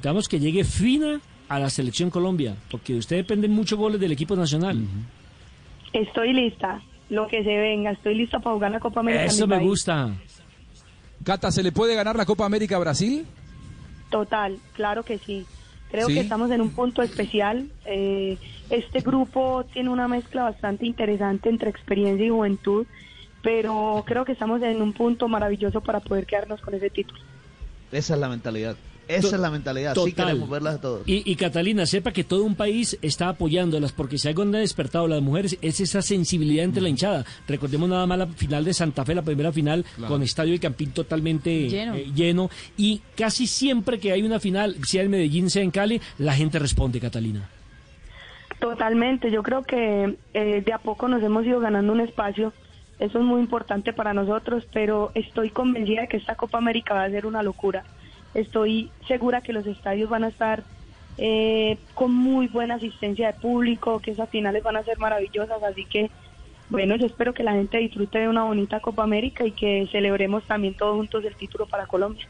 necesitamos que llegue fina a la selección Colombia, porque usted depende mucho goles del equipo nacional. Estoy lista, lo que se venga, estoy lista para jugar la Copa América. Eso me país. gusta. Cata, ¿se le puede ganar la Copa América a Brasil? Total, claro que sí. Creo ¿Sí? que estamos en un punto especial. Eh, este grupo tiene una mezcla bastante interesante entre experiencia y juventud, pero creo que estamos en un punto maravilloso para poder quedarnos con ese título. Esa es la mentalidad. Esa To- es la mentalidad. Sí queremos verlas a todos. Y, y Catalina, sepa que todo un país está apoyándolas, porque si algo han despertado las mujeres es esa sensibilidad entre la hinchada. Recordemos nada más la final de Santa Fe, la primera final, Claro. con Estadio y Campín totalmente Lleno. eh, lleno. Y casi siempre que hay una final, sea en Medellín, sea en Cali, la gente responde, Catalina. Totalmente, yo creo que eh, de a poco nos hemos ido ganando un espacio, eso es muy importante para nosotros, pero estoy convencida de que esta Copa América va a ser una locura. Estoy segura que los estadios van a estar eh, con muy buena asistencia de público, que esas finales van a ser maravillosas, así que bueno, yo espero que la gente disfrute de una bonita Copa América y que celebremos también todos juntos el título para Colombia.